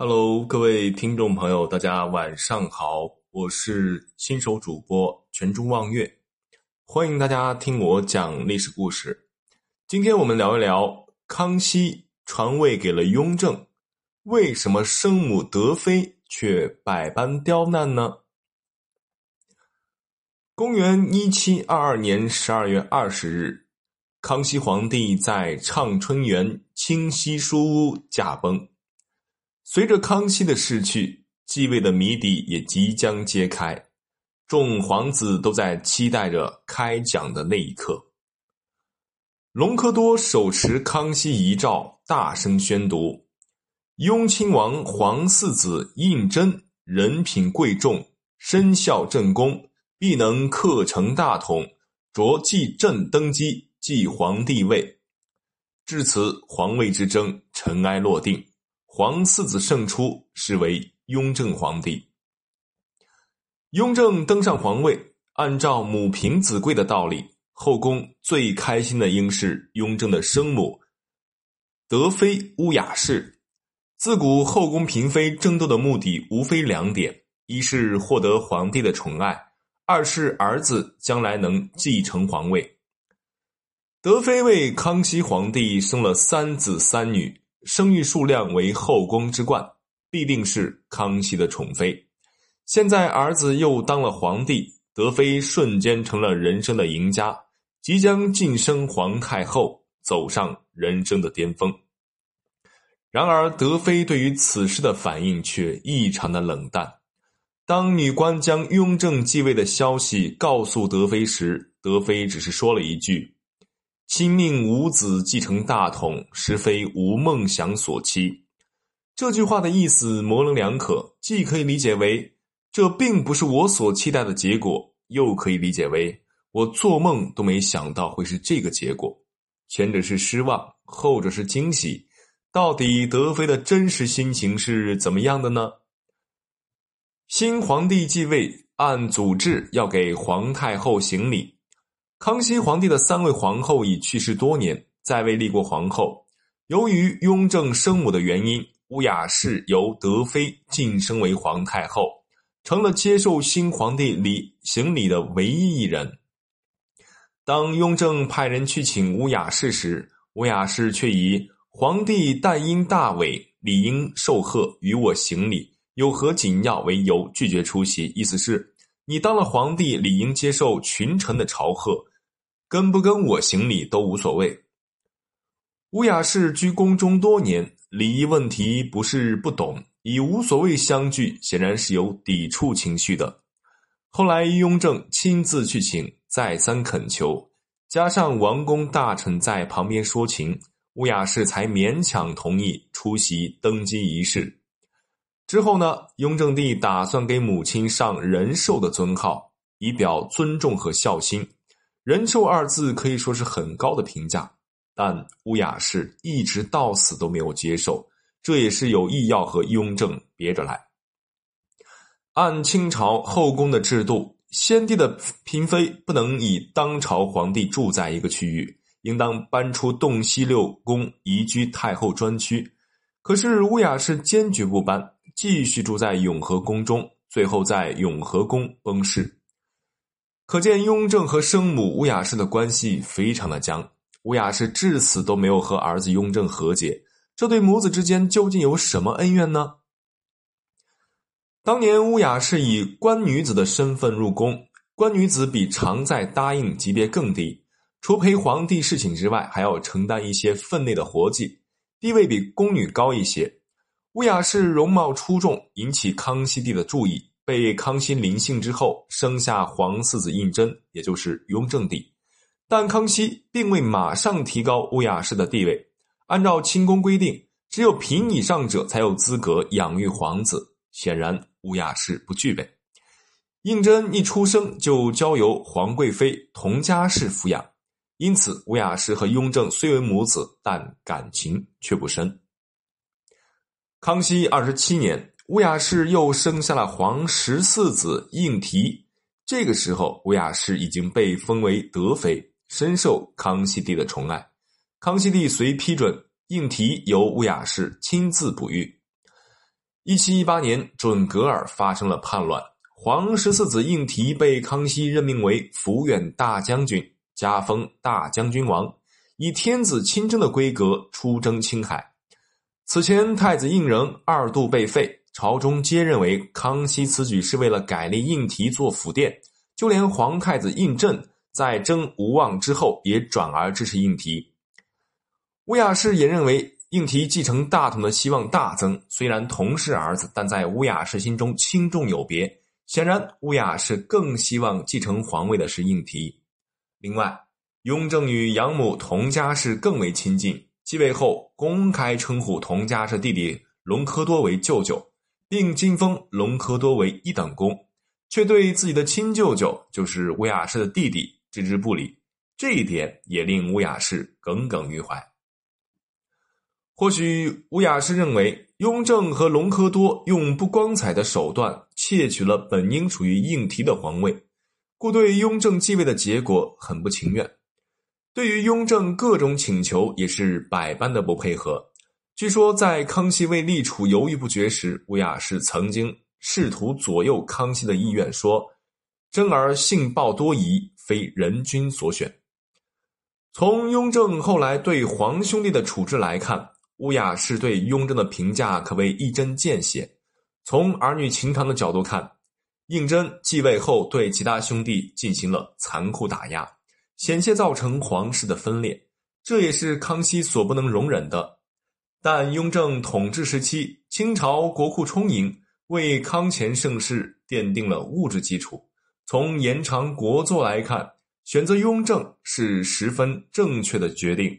Hello，各位听众朋友，大家晚上好，我是新手主播全中望月，欢迎大家听我讲历史故事。今天我们聊一聊康熙传位给了雍正，为什么生母德妃却百般刁难呢？公元一七二二年十二月二十日，康熙皇帝在畅春园清溪书屋驾崩。随着康熙的逝去，继位的谜底也即将揭开，众皇子都在期待着开讲的那一刻。隆科多手持康熙遗诏，大声宣读：“雍亲王皇四子胤禛人品贵重，身效正宫，必能克成大统，着继朕登基，继皇帝位。”至此，皇位之争尘埃落定。皇四子胜出，是为雍正皇帝。雍正登上皇位，按照母凭子贵的道理，后宫最开心的应是雍正的生母德妃乌雅氏。自古后宫嫔妃争斗的目的无非两点：一是获得皇帝的宠爱，二是儿子将来能继承皇位。德妃为康熙皇帝生了三子三女。生育数量为后宫之冠，必定是康熙的宠妃。现在儿子又当了皇帝，德妃瞬间成了人生的赢家，即将晋升皇太后，走上人生的巅峰。然而，德妃对于此事的反应却异常的冷淡。当女官将雍正继位的消息告诉德妃时，德妃只是说了一句。亲命五子继承大统，实非吾梦想所期。这句话的意思模棱两可，既可以理解为这并不是我所期待的结果，又可以理解为我做梦都没想到会是这个结果。前者是失望，后者是惊喜。到底德妃的真实心情是怎么样的呢？新皇帝继位，按祖制要给皇太后行礼。康熙皇帝的三位皇后已去世多年，再未立过皇后。由于雍正生母的原因，乌雅氏由德妃晋升为皇太后，成了接受新皇帝礼行礼的唯一一人。当雍正派人去请乌雅氏时，乌雅氏却以“皇帝但因大伟，理应受贺，与我行礼，有何紧要”为由拒绝出席。意思是，你当了皇帝，理应接受群臣的朝贺。跟不跟我行礼都无所谓。乌雅氏居宫中多年，礼仪问题不是不懂，以无所谓相拒，显然是有抵触情绪的。后来雍正亲自去请，再三恳求，加上王公大臣在旁边说情，乌雅氏才勉强同意出席登基仪式。之后呢，雍正帝打算给母亲上仁寿的尊号，以表尊重和孝心。仁寿二字可以说是很高的评价，但乌雅氏一直到死都没有接受，这也是有意要和雍正别着来。按清朝后宫的制度，先帝的嫔妃不能以当朝皇帝住在一个区域，应当搬出洞悉六宫，移居太后专区。可是乌雅氏坚决不搬，继续住在永和宫中，最后在永和宫崩逝。可见雍正和生母乌雅氏的关系非常的僵，乌雅氏至死都没有和儿子雍正和解，这对母子之间究竟有什么恩怨呢？当年乌雅氏以官女子的身份入宫，官女子比常在答应级别更低，除陪皇帝侍寝之外，还要承担一些分内的活计，地位比宫女高一些。乌雅氏容貌出众，引起康熙帝的注意。被康熙临幸之后，生下皇四子胤禛，也就是雍正帝。但康熙并未马上提高乌雅氏的地位。按照清宫规定，只有嫔以上者才有资格养育皇子。显然，乌雅氏不具备。胤禛一出生就交由皇贵妃佟佳氏抚养，因此乌雅氏和雍正虽为母子，但感情却不深。康熙二十七年。乌雅氏又生下了皇十四子胤禔，这个时候乌雅氏已经被封为德妃，深受康熙帝的宠爱。康熙帝遂批准胤禔由乌雅氏亲自哺育。一七一八年，准噶尔发生了叛乱，皇十四子应提被康熙任命为抚远大将军，加封大将军王，以天子亲征的规格出征青海。此前，太子胤禛二度被废，朝中皆认为康熙此举是为了改立应提做辅殿，就连皇太子胤禛在征吴望之后，也转而支持应提。乌雅氏也认为。应提继承大统的希望大增，虽然同是儿子，但在乌雅氏心中轻重有别。显然，乌雅氏更希望继承皇位的是应提。另外，雍正与养母佟佳氏更为亲近，继位后公开称呼佟佳氏弟弟隆科多为舅舅，并晋封隆科多为一等公，却对自己的亲舅舅就是乌雅氏的弟弟置之不理，这一点也令乌雅氏耿耿于怀。或许乌雅氏认为，雍正和隆科多用不光彩的手段窃取了本应属于应提的皇位，故对雍正继位的结果很不情愿。对于雍正各种请求，也是百般的不配合。据说，在康熙为立储犹豫不决时，乌雅氏曾经试图左右康熙的意愿，说：“真儿性暴多疑，非人君所选。”从雍正后来对皇兄弟的处置来看，乌雅氏对雍正的评价可谓一针见血。从儿女情长的角度看，胤禛继位后对其他兄弟进行了残酷打压，险些造成皇室的分裂，这也是康熙所不能容忍的。但雍正统治时期，清朝国库充盈，为康乾盛世奠定了物质基础。从延长国祚来看，选择雍正是十分正确的决定。